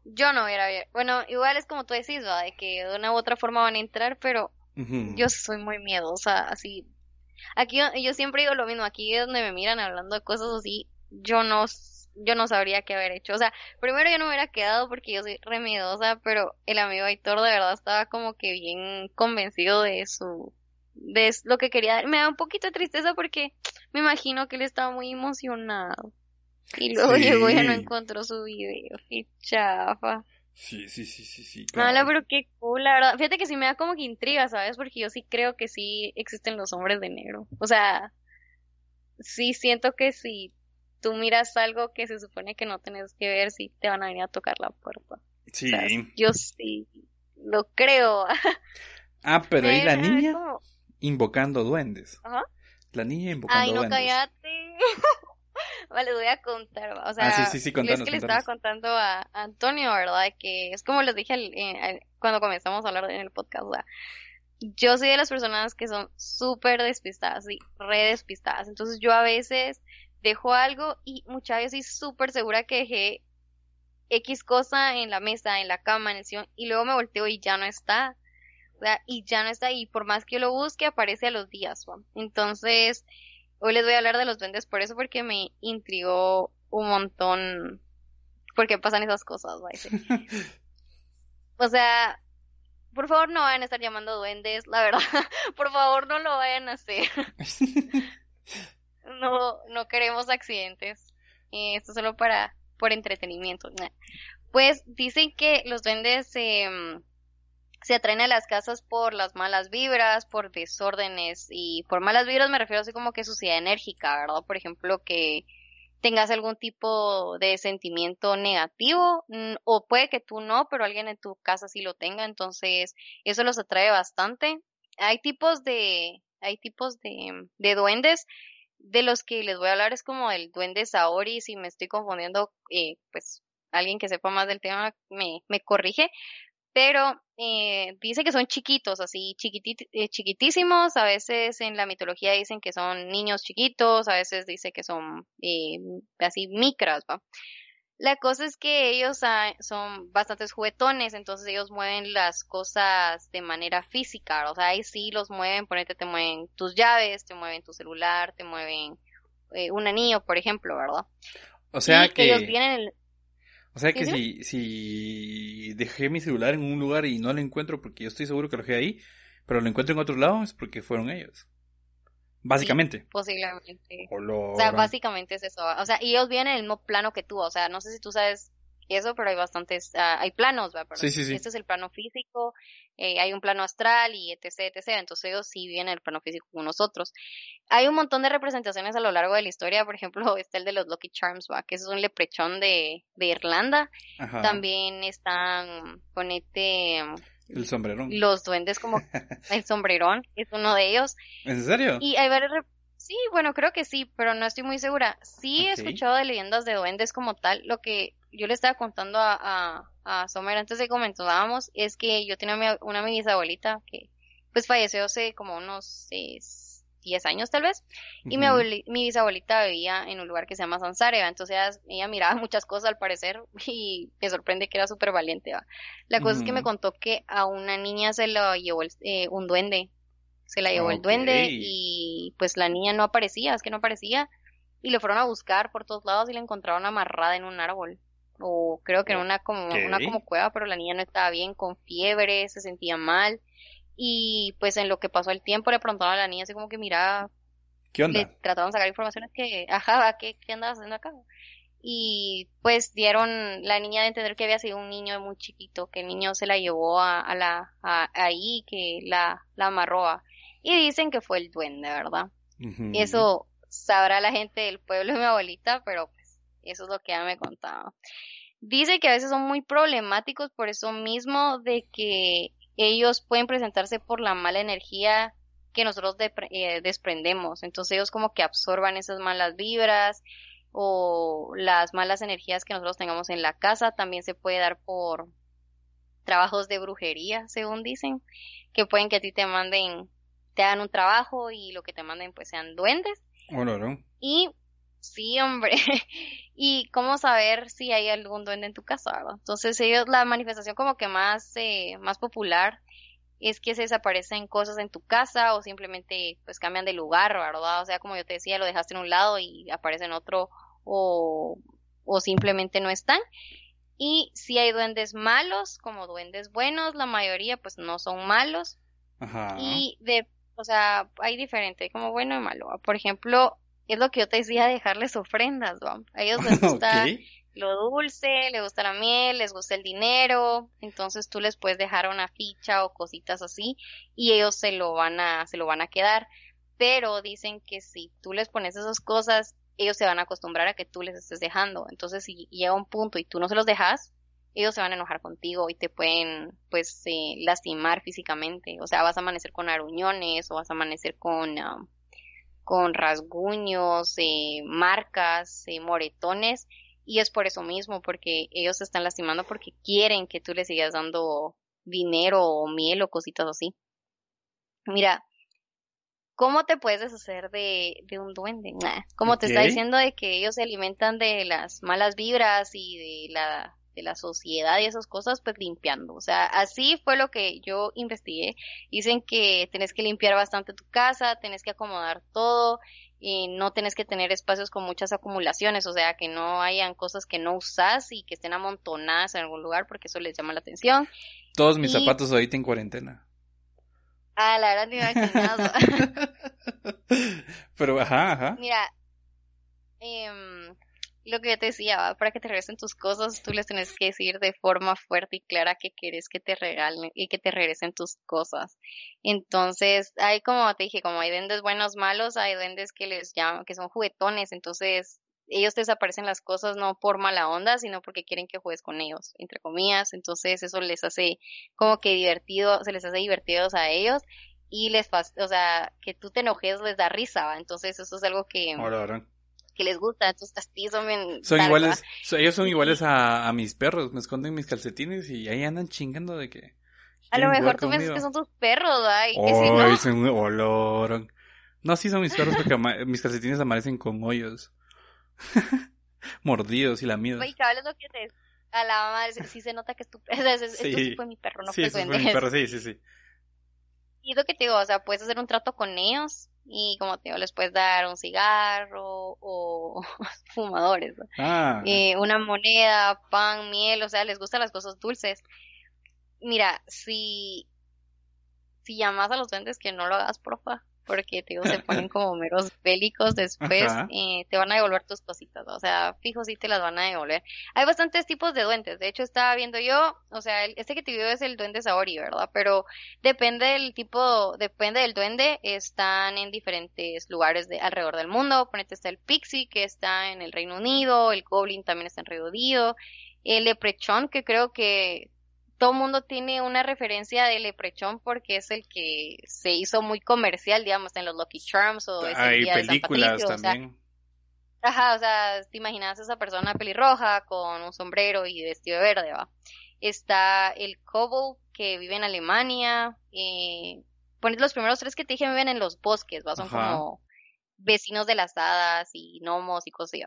yo no hubiera, bueno, igual es como tú decís, ¿va? De que de una u otra forma van a entrar, pero yo soy muy miedosa, así. Aquí yo, siempre digo lo mismo, aquí es donde me miran hablando de cosas así, yo no, yo no sabría qué haber hecho. O sea, primero yo no me hubiera quedado porque yo soy re miedosa, pero el amigo Aitor de verdad estaba como que bien convencido de su, de lo que quería. Me da un poquito de tristeza porque me imagino que él estaba muy emocionado. Y luego
Sí.
llegó y ya no encontró su video. Qué chafa.
Sí, sí, sí, sí, sí.
Hola, pero qué cool, la verdad. Fíjate que sí me da como que intriga, ¿sabes? Porque yo sí creo que sí existen los hombres de negro. O sea, sí siento que si tú miras algo que se supone que no tenés que ver, sí te van a venir a tocar la puerta.
Sí.
O sea, yo sí lo creo.
Ah, pero ahí la niña invocando duendes.
Ajá.
La niña invocando
Ay, no,
duendes.
cállate. Vale, voy a contar, o sea,
Ah, sí, sí, sí,
es
contanos,
que le estaba contando a Antonio, ¿verdad? Que es como les dije al- eh, cuando comenzamos a hablar en el podcast, ¿verdad? Yo soy de las personas que son súper despistadas, sí, re despistadas. Entonces yo a veces dejo algo y muchas veces estoy súper segura que dejé X cosa en la mesa, en la cama, en el sillón, y luego me volteo y ya no está. O sea, y ya no está, y por más que yo lo busque, aparece a los días, ¿va? Entonces, hoy les voy a hablar de los duendes por eso, porque me intrigó un montón por qué pasan esas cosas. O sea, por favor no vayan a estar llamando duendes, la verdad, por favor no lo vayan a hacer. No, no queremos accidentes. Eh, esto es solo para, por entretenimiento. Pues dicen que los duendes mm, se atraen a las casas por las malas vibras, por desórdenes y por malas vibras me refiero así como que suciedad enérgica, ¿verdad? Por ejemplo, que tengas algún tipo de sentimiento negativo mm, o puede que tú no, pero alguien en tu casa sí lo tenga, entonces eso los atrae bastante. Hay tipos de hay tipos de, de duendes. De los que les voy a hablar es como el duende Saori, si me estoy confundiendo, eh, pues alguien que sepa más del tema me, me corrige, pero eh, dice que son chiquitos, así eh, chiquitísimos, a veces en la mitología dicen que son niños chiquitos, a veces dice que son eh, así micras, ¿va? La cosa es que ellos ah, son bastantes juguetones, entonces ellos mueven las cosas de manera física, o sea, ahí sí los mueven, ponete, te mueven tus llaves, te mueven tu celular, te mueven eh, un anillo, por ejemplo, ¿verdad?
O sea que...
ellos vienen...
O sea que si, si dejé mi celular en un lugar y no lo encuentro porque yo estoy seguro que lo dejé ahí, pero lo encuentro en otro lado, es porque fueron ellos. Básicamente.
posiblemente. O, sea, básicamente es eso. O sea, y ellos vienen en el mismo plano que tú. O sea, no sé si tú sabes eso, pero hay bastantes, uh, hay planos, ¿verdad?
Sí, sí, sí.
Este es el plano físico, eh, hay un plano astral y etc, etc. Entonces ellos sí vienen en el plano físico con nosotros. Hay un montón de representaciones a lo largo de la historia. Por ejemplo, está el de los Lucky Charms, ¿va? Que es un leprechón de, de Irlanda. También están, ponete
el sombrerón.
Los duendes como el sombrerón es uno de ellos.
¿En serio?
Y hay varios... Sí, bueno, creo que sí, pero no estoy muy segura. Sí he escuchado de leyendas de duendes como tal. Lo que yo le estaba contando a, a, a Sommer antes de que comentábamos es que yo tenía una mi bisabuelita que pues falleció hace como unos seis, 10 años tal vez, y mi, mi bisabuelita vivía en un lugar que se llama Sansarea, entonces ella, miraba muchas cosas al parecer y me sorprende que era súper valiente. La cosa es que me contó que a una niña se la llevó eh, un duende, se la llevó el duende y pues la niña no aparecía, es que no aparecía, y le fueron a buscar por todos lados y la encontraron amarrada en un árbol o creo que en una como una como cueva, pero la niña no estaba bien, con fiebre, se sentía mal y pues en lo que pasó el tiempo le preguntaron a la niña así como que mira,
¿qué onda?
Le trataron de sacar informaciones que, ajá, ¿qué, qué andabas haciendo acá? Y pues dieron la niña de entender que había sido un niño muy chiquito, que el niño se la llevó a, a la, a, ahí, que la, la amarró. y dicen que fue el duende, ¿verdad? Y eso sabrá la gente del pueblo de mi abuelita, pero eso es lo que ella me contaba. Dice que a veces son muy problemáticos por eso mismo de que ellos pueden presentarse por la mala energía que nosotros eh, desprendemos. Entonces ellos como que absorban esas malas vibras o las malas energías que nosotros tengamos en la casa. También se puede dar por trabajos de brujería, según dicen, que pueden que a ti te manden, te hagan un trabajo y lo que te manden pues sean duendes.
Oh,
y Sí, hombre. y cómo saber si hay algún duende en tu casa, ¿verdad? Entonces ellos, la manifestación como que más, eh, más popular es que se desaparecen cosas en tu casa o simplemente pues cambian de lugar, ¿verdad? O sea, como yo te decía, lo dejaste en un lado y aparece en otro o, o simplemente no están. Y si hay duendes malos, como duendes buenos, la mayoría pues no son malos.
Ajá.
Y de, o sea, hay diferente, como bueno y malo. Por ejemplo, es lo que yo te decía, dejarles ofrendas, ¿no? A ellos les gusta lo dulce, les gusta la miel, les gusta el dinero, entonces tú les puedes dejar una ficha o cositas así y ellos se lo van a, se lo van a quedar. Pero dicen que si tú les pones esas cosas, ellos se van a acostumbrar a que tú les estés dejando. Entonces si llega un punto y tú no se los dejas, ellos se van a enojar contigo y te pueden pues eh, lastimar físicamente. O sea, vas a amanecer con aruñones o vas a amanecer con um, con rasguños, eh, marcas, eh, moretones, y es por eso mismo, porque ellos se están lastimando porque quieren que tú les sigas dando dinero o miel o cositas así. Mira, ¿cómo te puedes deshacer de, de un duende? Como te está diciendo de que ellos se alimentan de las malas vibras y de la de la sociedad y esas cosas, pues limpiando. O sea, así fue lo que yo investigué. Dicen que tenés que limpiar bastante tu casa, tenés que acomodar todo, y no tenés que tener espacios con muchas acumulaciones, o sea, que no hayan cosas que no usas y que estén amontonadas en algún lugar porque eso les llama la atención.
Todos mis zapatos ahorita en cuarentena.
Ah, la verdad ni me
Pero, ajá, ajá.
Mira, eh, lo que te decía, para que te regresen tus cosas, tú les tienes que decir de forma fuerte y clara que quieres que te regalen y que te regresen tus cosas. Entonces, hay como te dije, como hay duendes buenos, malos, hay duendes que les llaman, que son juguetones, entonces ellos te desaparecen las cosas no por mala onda, sino porque quieren que juegues con ellos, entre comillas, entonces eso les hace como que divertido, se les hace divertidos a ellos y les, o sea, que tú te enojes les da risa. Entonces eso es algo que, que les gusta, entonces así son
Son iguales, ellos son iguales a, a, mis perros, me esconden mis calcetines y ahí andan chingando de que...
A lo mejor tú piensas que son tus perros, ¿va? Y
que si no... olor. No, sí son mis perros porque mis calcetines amanecen con hoyos. Mordidos y lamidos.
Y cabal es lo que te... A la madre, sí se nota que es tu perro. sí. fue mi perro, no sí, fue mi perro,
sí, sí, sí.
Y lo que te digo, o sea, puedes hacer un trato con ellos y como te digo, les puedes dar un cigarro o fumadores, ah. eh, una moneda, pan, miel, o sea, les gustan las cosas dulces. Mira, si, si llamas a los duendes que no lo hagas, porfa, porque te digo, se ponen como meros bélicos después, eh, te van a devolver tus cositas, o sea, fijo sí te las van a devolver. Hay bastantes tipos de duendes, de hecho estaba viendo yo, o sea, este que te vio es el duende Saori, ¿verdad? Pero depende del tipo, depende del duende, están en diferentes lugares de alrededor del mundo, ponete está el Pixie, que está en el Reino Unido, el Goblin también está en Reino Unido, el Leprechaun, que creo que todo mundo tiene una referencia de Leprechaun porque es el que se hizo muy comercial, digamos, en los Lucky Charms o ese
Hay películas también.
ajá, o sea, te imaginas a esa persona pelirroja con un sombrero y vestido de verde, ¿va? Está el Kobold que vive en Alemania. Eh, los primeros tres que te dije viven en los bosques, ¿va? Son como vecinos de las hadas y gnomos y cosas así,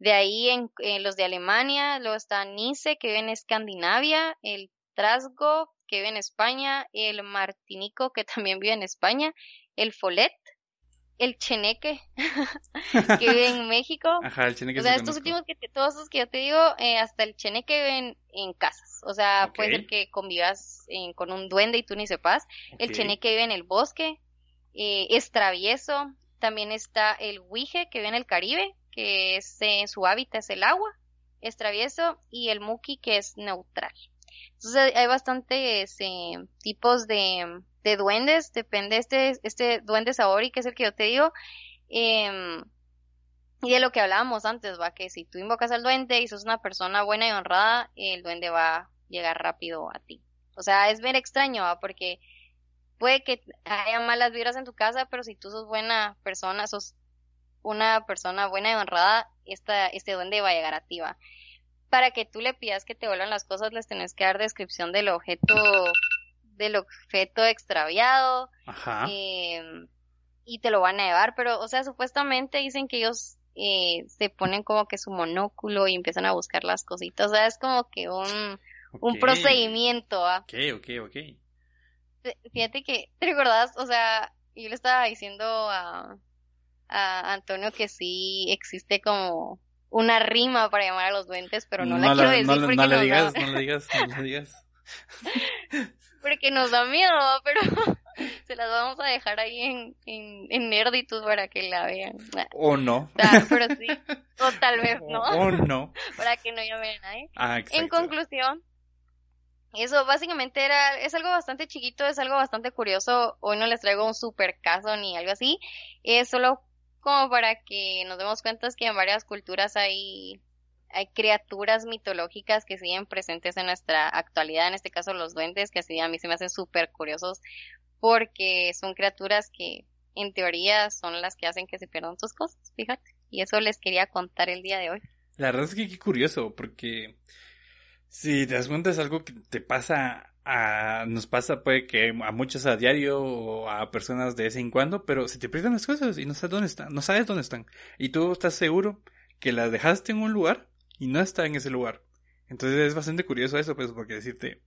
De ahí en, los de Alemania, luego está Nice, que vive en Escandinavia, el Trasgo, que vive en España, el Martinico, que también vive en España, el Folet, el Cheneque, que vive en México.
Ajá, el Cheneque.
O sea, estos últimos que todos los que yo te digo, eh, hasta el Cheneque viven en casas. O sea, puede ser que convivas con un duende y tú ni sepas. El Cheneque vive en el bosque. Eh, es travieso. También está el Huije, que vive en el Caribe, que es, en su hábitat es el agua. Es travieso. Y el Muki, que es neutral. Entonces hay bastantes eh, tipos de, de, duendes, depende este, este duende Saori, que es el que yo te digo, eh, y de lo que hablábamos antes, va, que si tú invocas al duende y sos una persona buena y honrada, el duende va a llegar rápido a ti. O sea, es bien extraño, ¿va? porque puede que haya malas vibras en tu casa, pero si tú sos buena persona, sos una persona buena y honrada, esta, este duende va a llegar a ti, ¿va? Para que tú le pidas que te vuelvan las cosas, les tenés que dar descripción del objeto, del objeto extraviado. Ajá. Em, y te lo van a llevar, pero, o sea, supuestamente dicen que ellos eh, se ponen como que su monóculo y empiezan a buscar las cositas. O sea, es como que un, un procedimiento. ¿ah?
Ok, ok, ok.
Fíjate que, ¿te recordás? O sea, yo le estaba diciendo a, a Antonio que sí existe como una rima para llamar a los duendes, pero no, la, quiero decir
no,
porque
no le digas, no le digas, no le digas.
porque nos da miedo, pero se las vamos a dejar ahí en, en, en Nerditus para que la vean.
O no.
pero sí, o tal vez no.
O no.
para que no llamen a nadie.
Ah,
en conclusión, eso básicamente era, es algo bastante chiquito, es algo bastante curioso. Hoy no les traigo un super caso ni algo así. Es solo como para que nos demos cuenta que en varias culturas hay, hay criaturas mitológicas que siguen presentes en nuestra actualidad, en este caso los duendes, que así a mí se me hacen súper curiosos porque son criaturas que en teoría son las que hacen que se pierdan sus cosas, fíjate. Y eso les quería contar el día de hoy.
La verdad es que qué curioso, porque si te das cuenta es algo que te pasa nos pasa puede que a muchos a diario o a personas de vez en cuando, pero se te pierden las cosas y no sabes dónde están, no sabes dónde están. Y tú estás seguro que las dejaste en un lugar y no está en ese lugar. Entonces es bastante curioso eso, pues, porque decirte,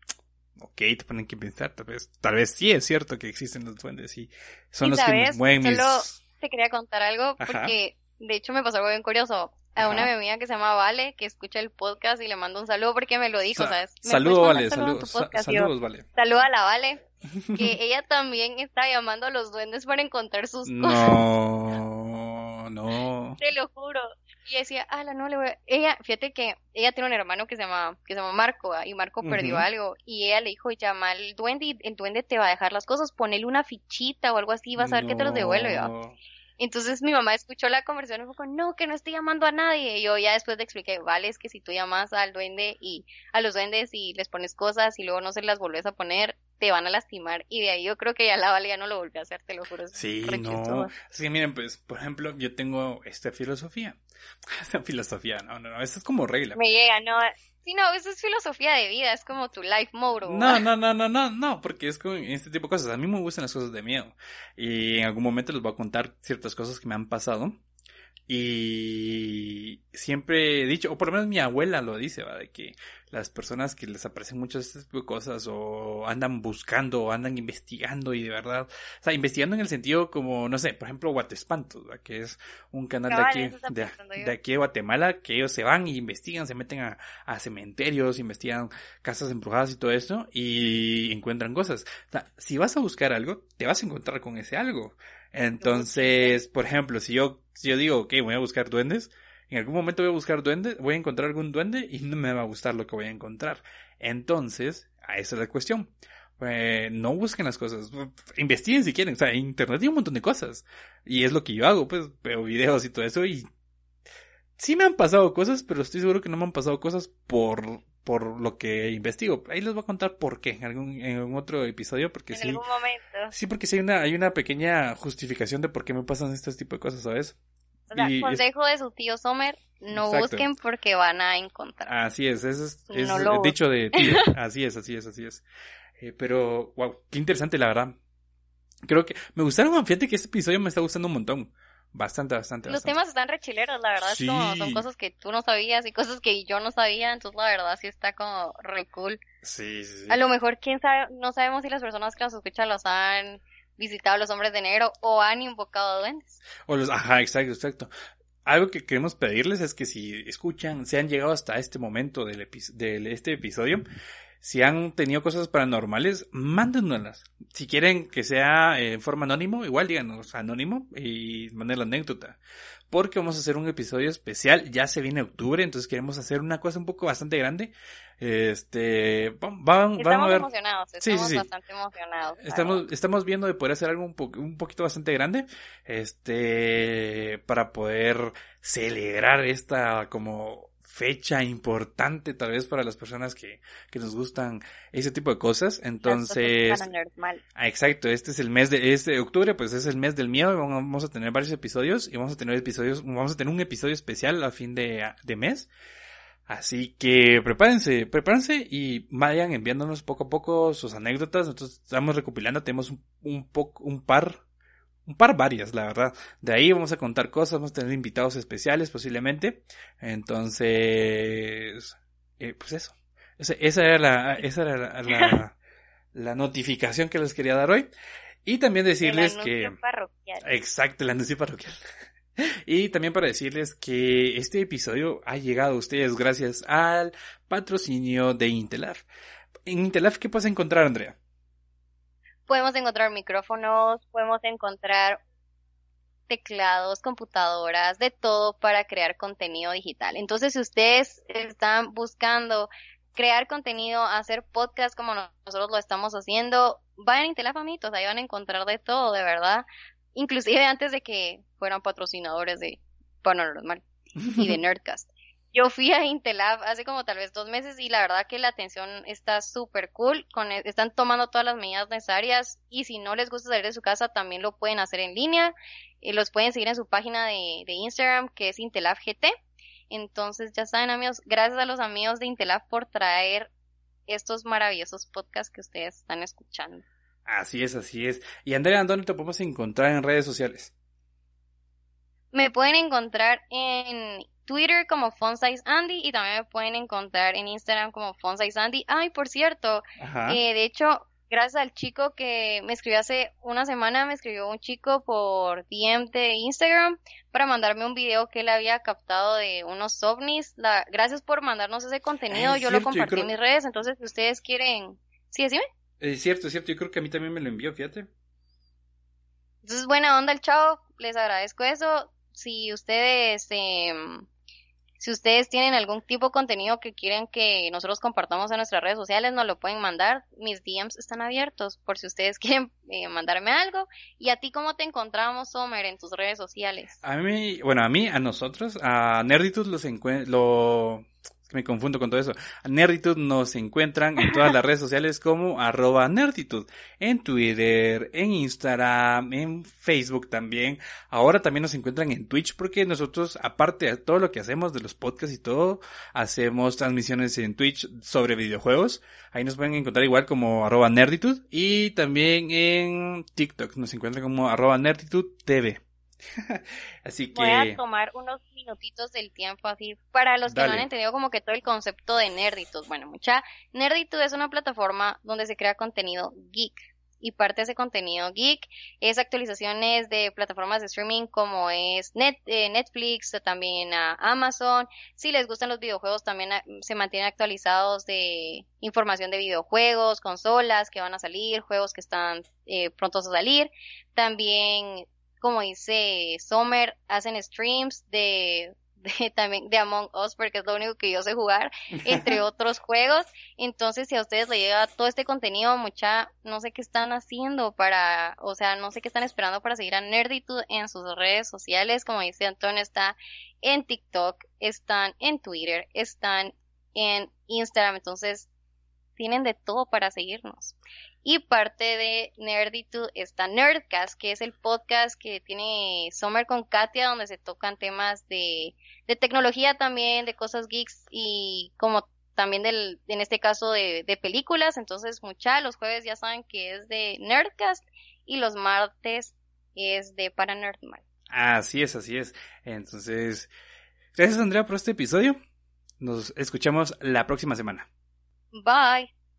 ok, te ponen que pensar, tal vez, tal vez sí es cierto que existen los duendes y son los que mueven mis...
Solo te quería contar algo porque de hecho me pasó algo bien curioso a una amiga que se llama Vale, que escucha el podcast y le mando un saludo porque me lo dijo, ¿sabes?
Saludos, Vale, saludos, saludos, Vale.
Saludos a la Vale, que ella también está llamando a los duendes para encontrar sus cosas.
No, no.
Te lo juro. Y decía, ah, no le voy a... Ella, fíjate que ella tiene un hermano que se llama, que se llama Marco, y Marco perdió algo, y ella le dijo, llama al duende y el duende te va a dejar las cosas, ponele una fichita o algo así, vas a ver que te los devuelve, entonces mi mamá escuchó la conversación y dijo, no, que no estoy llamando a nadie. Y yo ya después le expliqué, vale, es que si tú llamas al duende y a los duendes y les pones cosas y luego no se las volvés a poner, te van a lastimar. Y de ahí yo creo que ya la Vale ya no lo volvió a hacer, te lo juro.
Sí, no. Sí, miren, pues, por ejemplo, yo tengo esta filosofía. Esta filosofía, no, no, no, eso es como regla.
Me llega, no. Sí, no, eso es filosofía de vida, es como tu life motto.
No, no, no, no, no, no, porque es con este tipo de cosas. A mí me gustan las cosas de miedo. Y en algún momento les voy a contar ciertas cosas que me han pasado. Y siempre he dicho, o por lo menos mi abuela lo dice, ¿va? De que las personas que les aparecen muchas este tipo de cosas o andan buscando o andan investigando y de verdad, o sea, investigando en el sentido como, no sé, por ejemplo, Guatespantos, que es un canal de aquí, de, aquí de Guatemala, que ellos se van y investigan, se meten a, a cementerios, investigan casas embrujadas y todo eso y encuentran cosas. O sea, si vas a buscar algo, te vas a encontrar con ese algo. Entonces, por ejemplo, si yo, si yo digo, ok, voy a buscar duendes, en algún momento voy a buscar duendes, voy a encontrar algún duende y no me va a gustar lo que voy a encontrar. Entonces, esa es la cuestión. Eh, no busquen las cosas, investiguen si quieren, o sea, internet hay un montón de cosas. Y es lo que yo hago, pues veo videos y todo eso y sí me han pasado cosas, pero estoy seguro que no me han pasado cosas por, por lo que investigo. Ahí les voy a contar por qué en algún, en algún otro episodio, porque
en
sí.
algún momento.
Sí, porque sí hay una, hay una pequeña justificación de por qué me pasan este tipo de cosas, ¿sabes?
O sea, consejo de su tío Sommer, no busquen porque van a encontrar.
Así es, eso es, es dicho de tío. así es, así es, así es. Eh, pero, wow, qué interesante la verdad. Creo que me gustaron, fíjate que este episodio me está gustando un montón. Bastante, bastante.
Los temas están rechileros, la verdad. Es como, son cosas que tú no sabías y cosas que yo no sabía. Entonces, la verdad, sí está como re cool.
Sí, sí, sí.
A lo mejor, quién sabe, no sabemos si las personas que nos escuchan los han visitado los hombres de negro o han invocado duendes.
O los, ajá, exacto, exacto. Algo que queremos pedirles es que si escuchan, se han llegado hasta este momento del, de este episodio, si han tenido cosas paranormales, mándennoslas. Si quieren que sea en forma anónimo, igual díganos anónimo y manden la anécdota. Porque vamos a hacer un episodio especial, ya se viene octubre, entonces queremos hacer una cosa un poco bastante grande. Este, vamos, vamos a ver.
emocionados, estamos bastante emocionados.
Estamos, estamos viendo de poder hacer algo un, un poquito bastante grande, este, para poder celebrar esta como fecha importante tal vez para las personas que, que nos gustan ese tipo de cosas. Entonces, ah, exacto, este es el mes de este octubre, pues es el mes del miedo. Vamos a tener varios episodios y vamos a tener episodios, vamos a tener un episodio especial a fin de, de mes. Así que prepárense, prepárense y vayan enviándonos poco a poco sus anécdotas. Nosotros estamos recopilando, tenemos un, un, poco, un par un par varias, la verdad. De ahí vamos a contar cosas, vamos a tener invitados especiales posiblemente. Entonces, eh, pues eso. Esa, era, la, esa era la, la, notificación que les quería dar hoy. Y también decirles
el
que...
Parroquial.
Exacto, el anuncio parroquial. Y también para decirles que este episodio ha llegado a ustedes gracias al patrocinio de Intelaf. En Intelaf, ¿qué puedes encontrar, Andrea?
Podemos encontrar micrófonos, podemos encontrar teclados, computadoras, de todo para crear contenido digital. Entonces, si ustedes están buscando crear contenido, hacer podcast como nosotros lo estamos haciendo, vayan a Intelafamitos, ahí van a encontrar de todo, de verdad. Inclusive antes de que fueran patrocinadores de Paranormal y de Nerdcast. Yo fui a Intelab hace como tal vez dos meses y la verdad que la atención está súper cool. Con, e, están tomando todas las medidas necesarias y si no les gusta salir de su casa también lo pueden hacer en línea. y los pueden seguir en su página de, Instagram que es Intelab GT. Entonces ya saben amigos, gracias a los amigos de Intelab por traer estos maravillosos podcasts que ustedes están escuchando.
Así es, así es. Y Andrea, ¿dónde te podemos encontrar en redes sociales?
Me pueden encontrar en Twitter como Fonsize Andy y también me pueden encontrar en Instagram como Fonsize Andy. Ay, por cierto, eh, de hecho, gracias al chico que me escribió hace una semana, me escribió un chico por DM de Instagram para mandarme un video que él había captado de unos ovnis. La, gracias por mandarnos ese contenido, yo lo compartí en mis redes, entonces si ustedes quieren... ¿Sí, decime?
Es cierto, es cierto, yo creo que a mí también me lo envió, fíjate.
Entonces, buena onda el chavo, les agradezco eso. Si ustedes... Eh, si ustedes tienen algún tipo de contenido que quieren que nosotros compartamos en nuestras redes sociales, nos lo pueden mandar. Mis DMs están abiertos por si ustedes quieren eh, mandarme algo. ¿Y a ti cómo te encontramos, Somer, en tus redes sociales?
A mí, bueno, a mí, a nosotros, a Nerditus los lo que me confundo con todo eso. Nerditud nos encuentran en todas las redes sociales como arroba Nerditud. En Twitter, en Instagram, en Facebook también. Ahora también nos encuentran en Twitch porque nosotros, aparte de todo lo que hacemos de los podcasts y todo, hacemos transmisiones en Twitch sobre videojuegos. Ahí nos pueden encontrar igual como arroba Nerditud. Y también en TikTok nos encuentran como arroba Nerditud. así que...
Voy a tomar unos minutitos del tiempo así para los que no han entendido como que todo el concepto de Nerditud. Bueno, mucha Nerditud es una plataforma donde se crea contenido geek y parte de ese contenido geek es actualizaciones de plataformas de streaming como es Net, eh, Netflix, también a Amazon. Si les gustan los videojuegos, también ah, se mantienen actualizados de información de videojuegos, consolas que van a salir, juegos que están eh, prontos a salir. También como dice Sommer, hacen streams de, de, también de Among Us porque es lo único que yo sé jugar, entre otros juegos. Entonces, si a ustedes les llega todo este contenido, mucha, no sé qué están haciendo para, o sea, no sé qué están esperando para seguir a Nerditude en sus redes sociales. Como dice Antonio, está en TikTok, están en Twitter, están en Instagram. Entonces, tienen de todo para seguirnos. Y parte de Nerditude está Nerdcast, que es el podcast que tiene Summer con Katia, donde se tocan temas de, de tecnología también, de cosas geeks y como también del, en este caso de, de películas. Entonces, mucha, los jueves ya saben que es de Nerdcast y los martes es de Para Nerdman.
Así es, así es. Entonces, gracias Andrea por este episodio. Nos escuchamos la próxima semana.
Bye.